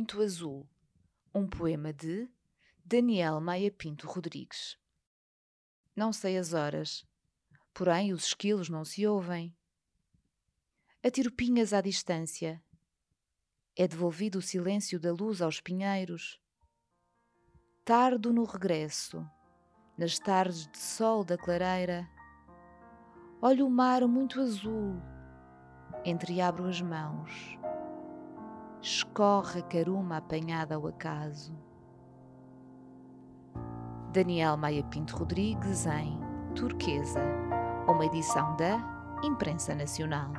muito azul. Um poema de Daniel Maia Pinto Rodrigues. Não sei as horas, porém os esquilos não se ouvem. Atiro pinhas à distância. É devolvido o silêncio da luz aos pinheiros. Tardo no regresso, nas tardes de sol da clareira. Olho o mar muito azul, entreabro as mãos. Escorre a caruma apanhada ao acaso. Daniel Maia Pinto Rodrigues em Turquesa, uma edição da Imprensa Nacional.